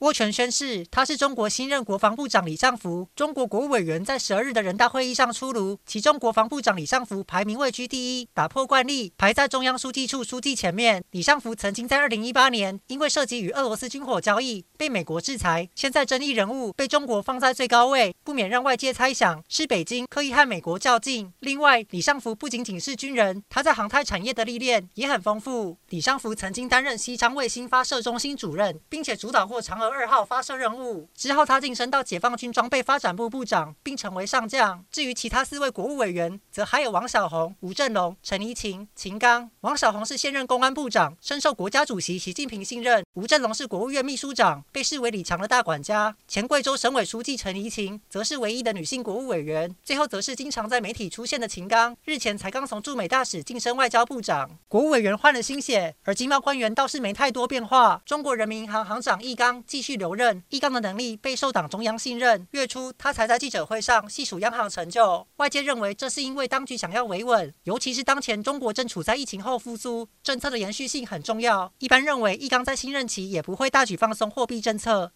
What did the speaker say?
握权宣誓，他是中国新任国防部长李尚福。中国国务委员在十二日的人大会议上出炉，其中国防部长李尚福排名位居第一，打破惯例，排在中央书记处书记前面。李尚福曾经在二零一八年因为涉及与俄罗斯军火交易被美国制裁，现在争议人物被中国放在最高位，不免让外界猜想是北京刻意和美国较劲。另外，李尚福不仅仅是军人，他在航太产业的历练也很丰富。李尚福曾经担任西昌卫星发射中心主任，并且主导过嫦娥。二号发射任务之后，他晋升到解放军装备发展部部长，并成为上将。至于其他四位国务委员，则还有王小洪、吴振龙、陈怡琴、秦刚。王小洪是现任公安部长，深受国家主席习近平信任；吴振龙是国务院秘书长，被视为李强的大管家。前贵州省委书记陈怡琴则是唯一的女性国务委员。最后，则是经常在媒体出现的秦刚，日前才刚从驻美大使晋升外交部长。国务委员换了新血，而经贸官员倒是没太多变化。中国人民银行行长易纲继续留任，易纲的能力备受党中央信任。月初，他才在记者会上细数央行成就。外界认为，这是因为当局想要维稳，尤其是当前中国正处在疫情后复苏，政策的延续性很重要。一般认为，易纲在新任期也不会大举放松货币政策。